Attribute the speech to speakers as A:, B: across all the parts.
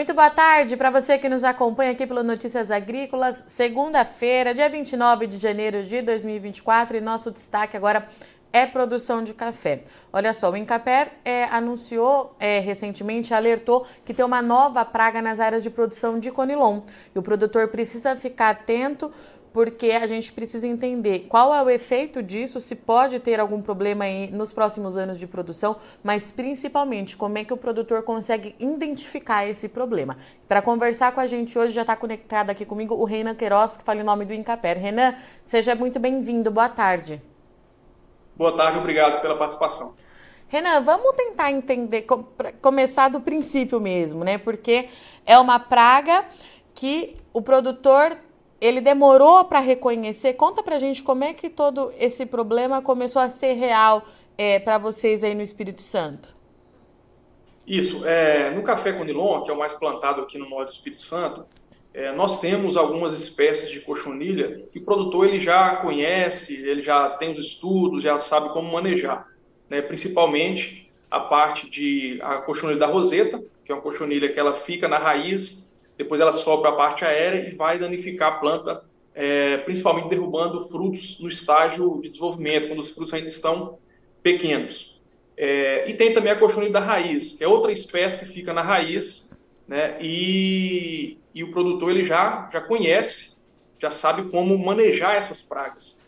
A: Muito boa tarde para você que nos acompanha aqui pelo Notícias Agrícolas. Segunda-feira, dia 29 de janeiro de 2024, e nosso destaque agora é produção de café. Olha só, o Incaper é, anunciou é, recentemente, alertou que tem uma nova praga nas áreas de produção de conilon. E o produtor precisa ficar atento porque a gente precisa entender qual é o efeito disso, se pode ter algum problema aí nos próximos anos de produção, mas principalmente como é que o produtor consegue identificar esse problema. Para conversar com a gente hoje já está conectado aqui comigo o Renan Queiroz, que fala em nome do Incaper. Renan, seja muito bem-vindo, boa tarde.
B: Boa tarde, obrigado pela participação.
A: Renan, vamos tentar entender, começar do princípio mesmo, né? Porque é uma praga que o produtor ele demorou para reconhecer. Conta para a gente como é que todo esse problema começou a ser real é, para vocês aí no Espírito Santo.
B: Isso. É, no café conilon, que é o mais plantado aqui no norte do Espírito Santo, é, nós temos algumas espécies de cochonilha que o produtor ele já conhece, ele já tem os estudos, já sabe como manejar. Né? Principalmente a parte de a cochonilha da roseta, que é uma cochonilha que ela fica na raiz depois ela sobe para a parte aérea e vai danificar a planta, é, principalmente derrubando frutos no estágio de desenvolvimento, quando os frutos ainda estão pequenos. É, e tem também a cochonilha da raiz, que é outra espécie que fica na raiz, né, e, e o produtor ele já, já conhece, já sabe como manejar essas pragas.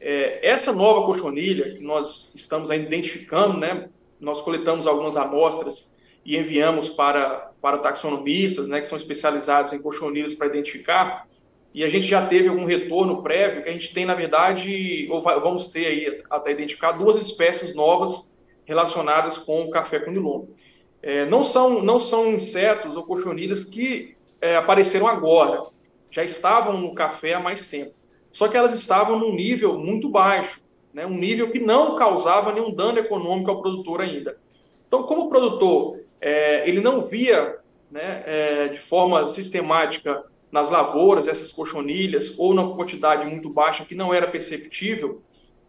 B: É, essa nova cochonilha que nós estamos identificando, né, nós coletamos algumas amostras e enviamos para, para taxonomistas, né, que são especializados em cochonilhas para identificar, e a gente já teve algum retorno prévio, que a gente tem, na verdade, ou vai, vamos ter aí até identificar duas espécies novas relacionadas com o café conilon. É, não, são, não são insetos ou cochonilhas que é, apareceram agora, já estavam no café há mais tempo. Só que elas estavam num nível muito baixo, né, um nível que não causava nenhum dano econômico ao produtor ainda. Então, como o produtor é, ele não via né, é, de forma sistemática nas lavouras essas cochonilhas ou na quantidade muito baixa que não era perceptível,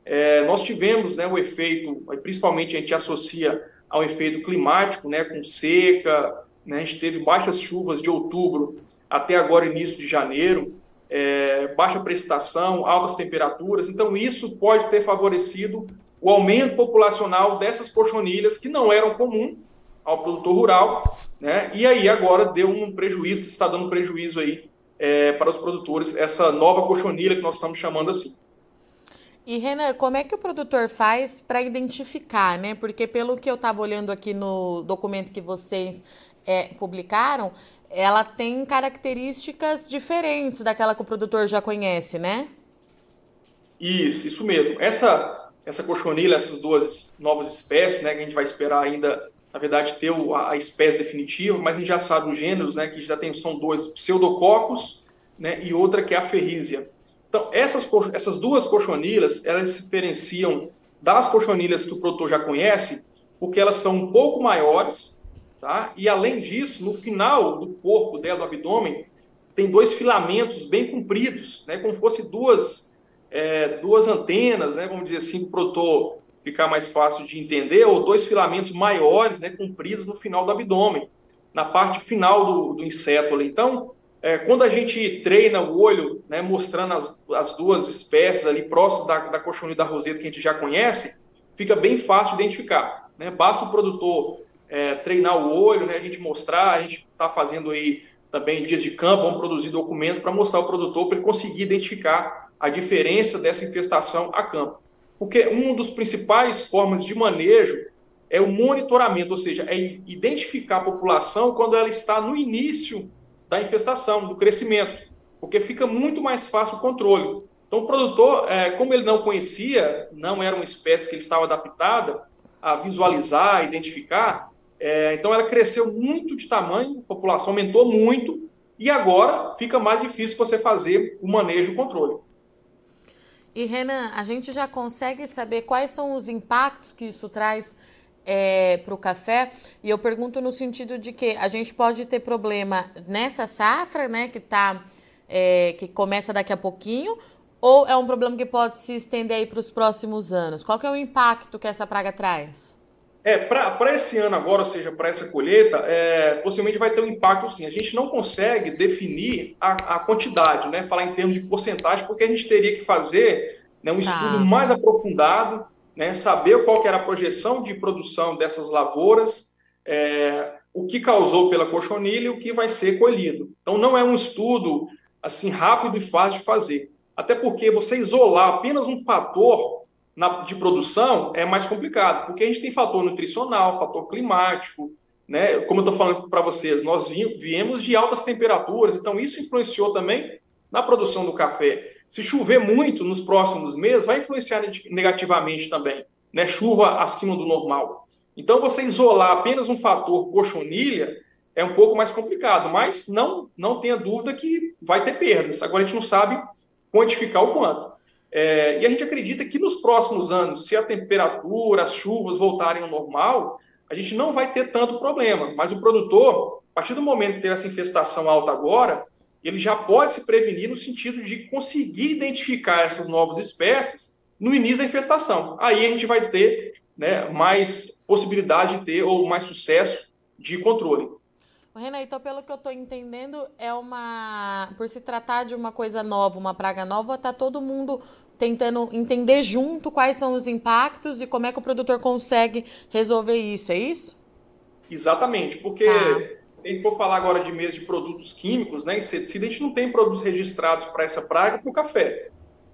B: é, nós tivemos né, o efeito, principalmente a gente associa ao efeito climático, né, com seca, né, a gente teve baixas chuvas de outubro até agora início de janeiro, é, baixa precipitação, altas temperaturas, então isso pode ter favorecido o aumento populacional dessas cochonilhas que não eram comum ao produtor rural, né? E aí agora deu um prejuízo, está dando prejuízo aí é, para os produtores, essa nova cochonilha que nós estamos chamando assim.
A: E Renan, como é que o produtor faz para identificar, né? Porque pelo que eu estava olhando aqui no documento que vocês é, publicaram, ela tem características diferentes daquela que o produtor já conhece, né?
B: Isso, isso mesmo. Essa essa cochonilha, essas duas novas espécies, né, que a gente vai esperar ainda na verdade, ter a, espécie definitiva, mas a gente já sabe os gêneros, né, que já tem, são dois pseudococos, né, e outra que é a ferrízia. Então, essas, essas duas cochonilhas, elas se diferenciam das cochonilhas que o produtor já conhece, porque elas são um pouco maiores, tá? E além disso, no final do corpo dela, do abdômen, tem dois filamentos bem compridos, né, como se fosse duas, é, duas antenas, né, vamos dizer assim, o produtor ficar mais fácil de entender, ou dois filamentos maiores, né, compridos no final do abdômen, na parte final do, do inseto ali. Então, é, quando a gente treina o olho, né, mostrando as, as duas espécies ali próximo da, da cochonilha da roseta que a gente já conhece, fica bem fácil de identificar. Né? Basta o produtor é, treinar o olho, né, a gente mostrar, a gente está fazendo aí também dias de campo, vamos produzir documentos para mostrar ao produtor para ele conseguir identificar a diferença dessa infestação a campo. Porque uma das principais formas de manejo é o monitoramento, ou seja, é identificar a população quando ela está no início da infestação, do crescimento, porque fica muito mais fácil o controle. Então, o produtor, é, como ele não conhecia, não era uma espécie que ele estava adaptada a visualizar, identificar, é, então ela cresceu muito de tamanho, a população aumentou muito, e agora fica mais difícil você fazer o manejo e o controle.
A: E Renan, a gente já consegue saber quais são os impactos que isso traz é, para o café? E eu pergunto no sentido de que a gente pode ter problema nessa safra, né, que tá, é, que começa daqui a pouquinho, ou é um problema que pode se estender aí para os próximos anos? Qual que é o impacto que essa praga traz?
B: É, para esse ano agora, ou seja, para essa colheita, é, possivelmente vai ter um impacto sim. A gente não consegue definir a, a, quantidade, né? Falar em termos de porcentagem, porque a gente teria que fazer né, um tá. estudo mais aprofundado, né? Saber qual era a projeção de produção dessas lavouras, é, o que causou pela cochonilha e o que vai ser colhido. Então, não é um estudo assim rápido e fácil de fazer. Até porque você isolar apenas um fator na, de produção é mais complicado, porque a gente tem fator nutricional, fator climático, né? Como eu estou falando para vocês, nós viemos de altas temperaturas, então isso influenciou também na produção do café. Se chover muito nos próximos meses, vai influenciar negativamente também, né? Chuva acima do normal. Então, você isolar apenas um fator cochonilha é um pouco mais complicado, mas não, não tenha dúvida que vai ter perdas. Agora, a gente não sabe quantificar o quanto. É, e a gente acredita que nos próximos anos, se a temperatura, as chuvas voltarem ao normal, a gente não vai ter tanto problema. Mas o produtor, a partir do momento que teve essa infestação alta agora, ele já pode se prevenir no sentido de conseguir identificar essas novas espécies no início da infestação. Aí a gente vai ter né, mais possibilidade de ter ou mais sucesso de controle.
A: Renan, então, pelo que eu estou entendendo, é uma. Por se tratar de uma coisa nova, uma praga nova, está todo mundo tentando entender junto quais são os impactos e como é que o produtor consegue resolver isso, é isso?
B: Exatamente, porque tá. a gente for falar agora de mês de produtos químicos, né, inseticida, a gente não tem produtos registrados para essa praga para o café.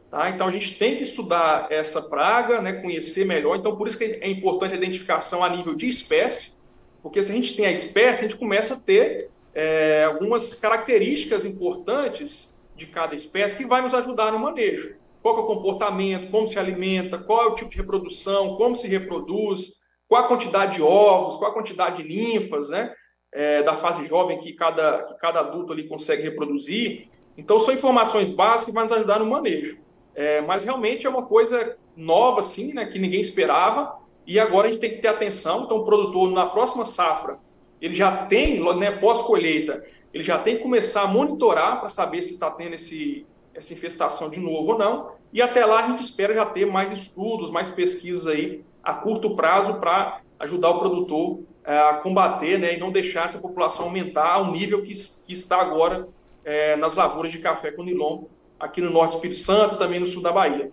B: Tá? Então a gente tem que estudar essa praga, né, conhecer melhor. Então por isso que é importante a identificação a nível de espécie, porque se a gente tem a espécie, a gente começa a ter é, algumas características importantes de cada espécie que vai nos ajudar no manejo. Qual é o comportamento, como se alimenta, qual é o tipo de reprodução, como se reproduz, qual a quantidade de ovos, qual a quantidade de ninfas, né? É, da fase jovem que cada, que cada adulto ali consegue reproduzir. Então, são informações básicas que vão nos ajudar no manejo. É, mas realmente é uma coisa nova, assim, né, que ninguém esperava. E agora a gente tem que ter atenção. Então, o produtor, na próxima safra, ele já tem, né, pós-colheita, ele já tem que começar a monitorar para saber se está tendo esse, essa infestação de novo ou não. E até lá a gente espera já ter mais estudos, mais pesquisas aí a curto prazo para ajudar o produtor é, a combater né, e não deixar essa população aumentar ao nível que, que está agora é, nas lavouras de café com nilon aqui no norte do Espírito Santo também no sul da Bahia.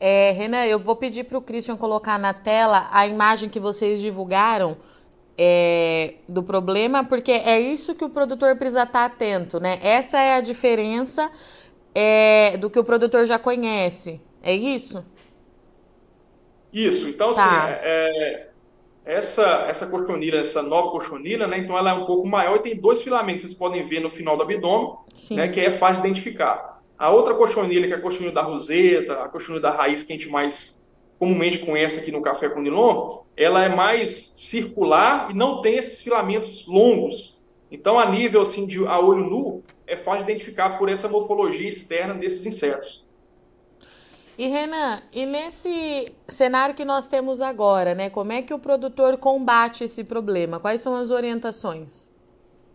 A: É, Renan, eu vou pedir para o Christian colocar na tela a imagem que vocês divulgaram é, do problema, porque é isso que o produtor precisa estar atento, né? Essa é a diferença é, do que o produtor já conhece. É isso?
B: Isso. Então, tá. assim, é, essa, essa cochonilha, essa nova cochonilha, né? Então ela é um pouco maior e tem dois filamentos, vocês podem ver no final do abdômen, né? Que é fácil de identificar. A outra cochonilha, que é a cochonilha da roseta, a cochonilha da raiz que a gente mais comumente conhece aqui no café com nilon, ela é mais circular e não tem esses filamentos longos. Então, a nível assim de a olho nu, é fácil de identificar por essa morfologia externa desses insetos.
A: E Renan, e nesse cenário que nós temos agora, né, como é que o produtor combate esse problema? Quais são as orientações?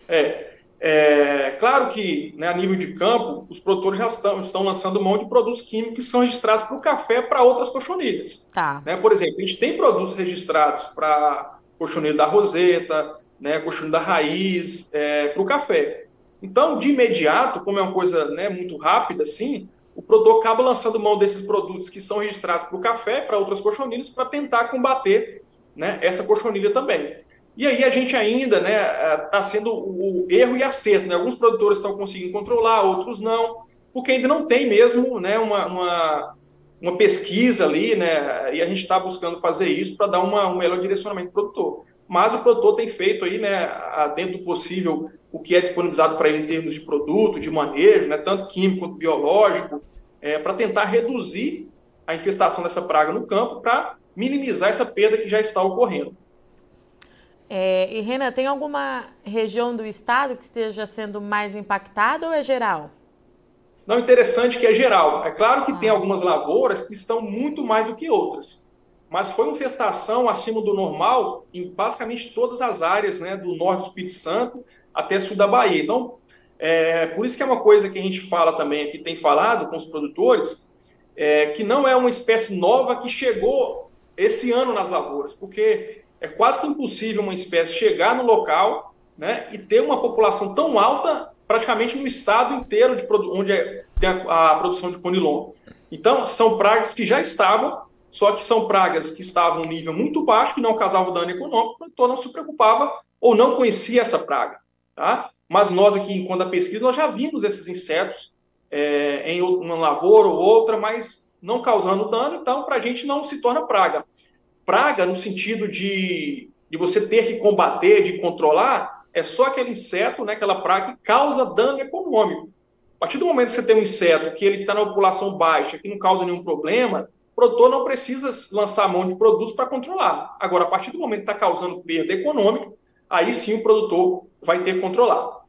B: É, é, claro que, né, a nível de campo, os produtores já estão, estão lançando mão de produtos químicos que são registrados para o café para outras cochonilhas. Tá. Né, por exemplo, a gente tem produtos registrados para cochonilha da roseta, né, cochonilha da raiz, é, para o café. Então, de imediato, como é uma coisa né, muito rápida assim, o produtor acaba lançando mão desses produtos que são registrados para o café, para outras cochonilhas, para tentar combater né, essa cochonilha também. E aí a gente ainda está né, tá sendo o erro e acerto. Né? Alguns produtores estão conseguindo controlar, outros não, porque ainda não tem mesmo né, uma, uma, uma pesquisa ali, né, e a gente está buscando fazer isso para dar uma, um melhor direcionamento para o produtor. Mas o produtor tem feito aí, né, dentro do possível, o que é disponibilizado para ele em termos de produto, de manejo, né, tanto químico quanto biológico, é, para tentar reduzir a infestação dessa praga no campo, para minimizar essa perda que já está ocorrendo.
A: É, e Renan, tem alguma região do estado que esteja sendo mais impactada ou é geral?
B: Não, interessante que é geral. É claro que ah. tem algumas lavouras que estão muito mais do que outras. Mas foi uma infestação acima do normal em basicamente todas as áreas né, do norte do Espírito Santo até sul da Bahia. Então, é, por isso que é uma coisa que a gente fala também aqui, tem falado com os produtores, é, que não é uma espécie nova que chegou esse ano nas lavouras, porque é quase que impossível uma espécie chegar no local né, e ter uma população tão alta praticamente no estado inteiro de onde é, tem a, a, produção de conilon. Então, são pragas que já estavam, só que são pragas que estavam em um nível muito baixo, que não causavam dano econômico, então não se preocupava ou não conhecia essa praga. Tá? Mas nós aqui, enquanto a pesquisa, nós já vimos esses insetos é, em uma lavoura ou outra, mas não causando dano, então para a gente não se torna praga. Praga no sentido de, de você ter que combater, de controlar, é só aquele inseto, né, aquela praga que causa dano econômico. A partir do momento que você tem um inseto que ele está na população baixa, que não causa nenhum problema, o produtor não precisa lançar mão de produtos para controlar. Agora, a partir do momento que está causando perda econômica, aí sim o produtor vai ter que controlar.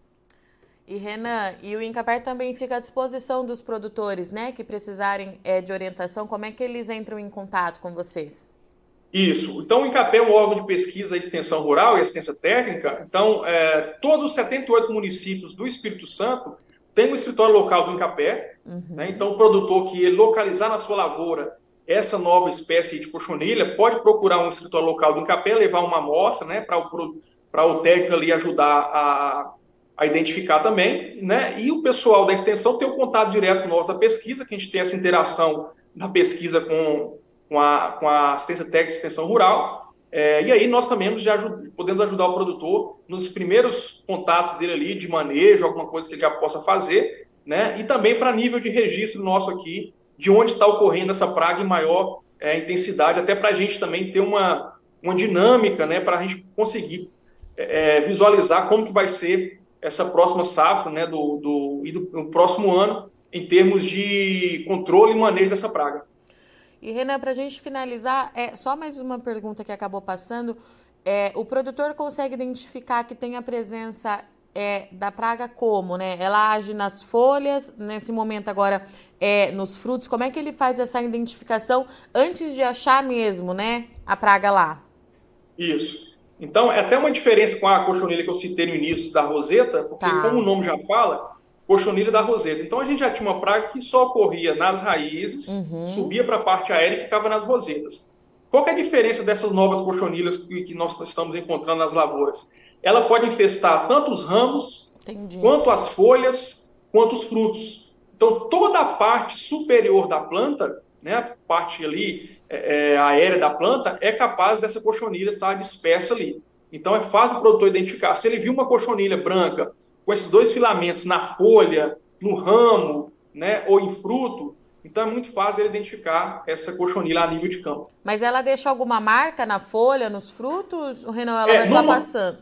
A: E Renan, e o Incapar também fica à disposição dos produtores, né, que precisarem é, de orientação. Como é que eles entram em contato com vocês?
B: Isso. Então, o INCAPé é um órgão de pesquisa e extensão rural e assistência técnica. Então, é, todos os 78 municípios do Espírito Santo têm um escritório local do INCAPé. Uhum. Né? Então, o produtor que localizar na sua lavoura essa nova espécie de cochonilha pode procurar um escritório local do INCAPé, levar uma amostra né, para o, o técnico ali ajudar a, a identificar também, né? E o pessoal da extensão tem o contato direto nosso da pesquisa, que a gente tem essa interação na pesquisa com, com, a, com a assistência técnica de extensão rural. É, e aí nós também já podemos ajudar o produtor nos primeiros contatos dele ali, de manejo, alguma coisa que ele já possa fazer, né? E também para nível de registro nosso aqui, de onde está ocorrendo essa praga em maior é, intensidade, até para a gente também ter uma, uma dinâmica, né? Para a gente conseguir é, visualizar como que vai ser essa próxima safra, né, do, do, e do, do próximo ano, em termos de controle e manejo dessa praga.
A: E Renan, para a gente finalizar, é só mais uma pergunta que acabou passando. É, o produtor consegue identificar que tem a presença é, da praga como, né? Ela age nas folhas, nesse momento agora é, nos frutos. Como é que ele faz essa identificação antes de achar mesmo, né, a praga lá?
B: Isso. Então, é até uma diferença com a cochonilha que eu citei no início da roseta, porque, tá. como o nome já fala, cochonilha da roseta. Então, a gente já tinha uma praga que só ocorria nas raízes, uhum. subia para a parte aérea e ficava nas rosetas. Qual é a diferença dessas novas cochonilhas que, que nós estamos encontrando nas lavouras? Ela pode infestar tanto os ramos, Entendi. quanto as folhas, quanto os frutos. Então, toda a parte superior da planta, né, a parte ali é, é, aérea da planta, é capaz dessa cochonilha estar dispersa ali. Então é fácil o produtor identificar. Se ele viu uma cochonilha branca com esses dois filamentos na folha, no ramo, né, ou em fruto, então é muito fácil ele identificar essa cochonilha a nível de campo.
A: Mas ela deixa alguma marca na folha, nos frutos, ou não, ela é, vai só numa... passando?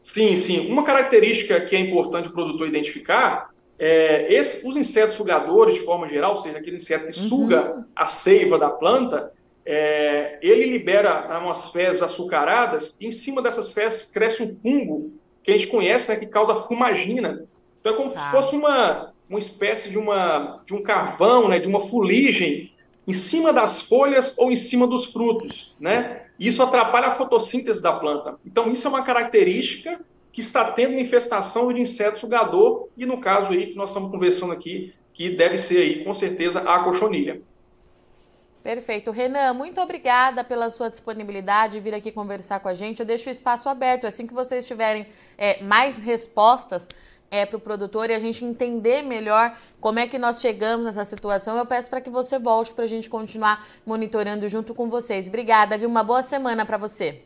B: Sim, sim. Uma característica que é importante o produtor identificar é, esse, os insetos sugadores, de forma geral, ou seja, aquele inseto que uhum. suga a seiva da planta, é, ele libera umas fezes açucaradas e em cima dessas fezes cresce um fungo que a gente conhece, né, que causa fumagina. Então é como se tá. fosse uma, uma espécie de, uma, de um carvão, né, de uma fuligem em cima das folhas ou em cima dos frutos, né? Isso atrapalha a fotossíntese da planta. Então isso é uma característica que está tendo infestação de inseto sugador, e no caso aí que nós estamos conversando aqui, que deve ser aí, com certeza, a cochonilha.
A: Perfeito. Renan, muito obrigada pela sua disponibilidade de vir aqui conversar com a gente. Eu deixo o espaço aberto. Assim que vocês tiverem é, mais respostas é, para o produtor e a gente entender melhor como é que nós chegamos nessa situação, eu peço para que você volte para a gente continuar monitorando junto com vocês. Obrigada, viu? Uma boa semana para você.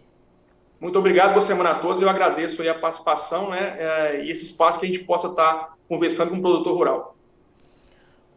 B: Muito obrigado, boa semana a todos. Eu agradeço a participação né, é, e esse espaço que a gente possa estar conversando com o produtor rural.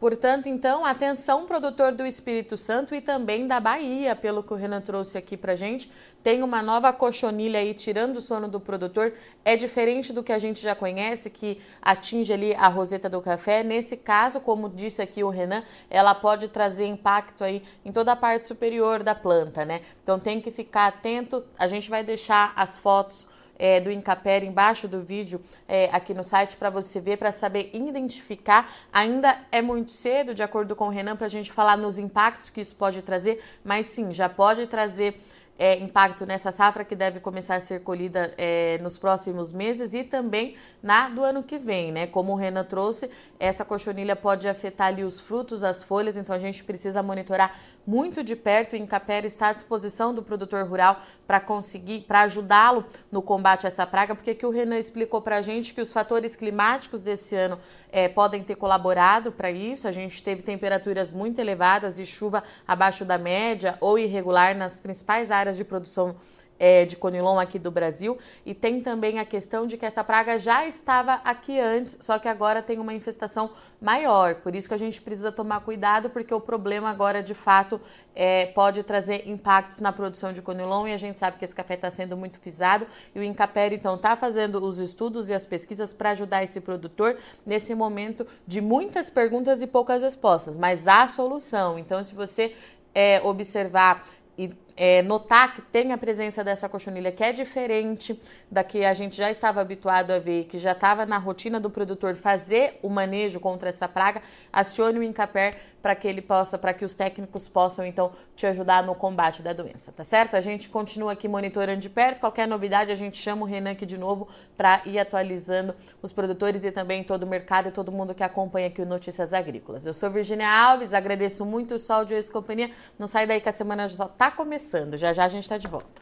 A: Portanto, então, atenção, produtor do Espírito Santo e também da Bahia, pelo que o Renan trouxe aqui para gente. Tem uma nova cochonilha aí tirando o sono do produtor. É diferente do que a gente já conhece, que atinge ali a roseta do café. Nesse caso, como disse aqui o Renan, ela pode trazer impacto aí em toda a parte superior da planta, né? Então tem que ficar atento. A gente vai deixar as fotos é, do Incapere embaixo do vídeo é, aqui no site para você ver, para saber identificar. Ainda é muito cedo, de acordo com o Renan, para a gente falar nos impactos que isso pode trazer, mas sim, já pode trazer. É, impacto nessa safra que deve começar a ser colhida é, nos próximos meses e também na do ano que vem, né? Como o Renan trouxe, essa cochonilha pode afetar ali os frutos, as folhas, então a gente precisa monitorar muito de perto. O Incapera está à disposição do produtor rural para conseguir, para ajudá-lo no combate a essa praga, porque que o Renan explicou para a gente que os fatores climáticos desse ano é, podem ter colaborado para isso. A gente teve temperaturas muito elevadas e chuva abaixo da média ou irregular nas principais áreas de produção é, de conilon aqui do Brasil. E tem também a questão de que essa praga já estava aqui antes, só que agora tem uma infestação maior. Por isso que a gente precisa tomar cuidado, porque o problema agora, de fato, é, pode trazer impactos na produção de conilon e a gente sabe que esse café está sendo muito pisado. E o Incapere, então, está fazendo os estudos e as pesquisas para ajudar esse produtor nesse momento de muitas perguntas e poucas respostas, mas há solução. Então, se você é, observar e é, notar que tem a presença dessa cochonilha que é diferente da que a gente já estava habituado a ver, que já estava na rotina do produtor fazer o manejo contra essa praga, acione o Incaper para que ele possa, para que os técnicos possam então te ajudar no combate da doença, tá certo? A gente continua aqui monitorando de perto, qualquer novidade a gente chama o Renan aqui de novo para ir atualizando os produtores e também todo o mercado e todo mundo que acompanha aqui o Notícias Agrícolas. Eu sou Virginia Alves, agradeço muito o Sol de hoje companhia. Não sai daí que a semana já está começando começando. Já já a gente está de volta.